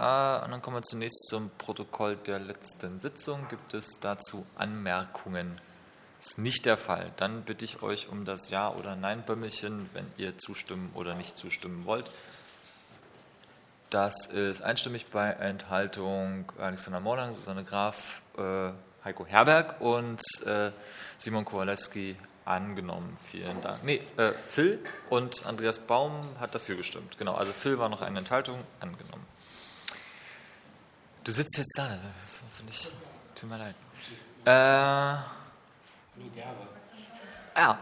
Äh, und dann kommen wir zunächst zum Protokoll der letzten Sitzung. Gibt es dazu Anmerkungen? Ist nicht der Fall. Dann bitte ich euch um das Ja- oder Nein-Bömmelchen, wenn ihr zustimmen oder nicht zustimmen wollt. Das ist einstimmig bei Enthaltung Alexander Morlang, Susanne Graf, äh, Heiko Herberg und äh, Simon Kowalewski angenommen. Vielen Dank. Nee, äh, Phil und Andreas Baum hat dafür gestimmt. Genau, also Phil war noch eine Enthaltung angenommen. Du sitzt jetzt da, das finde ich, tut mir leid. Äh, ja.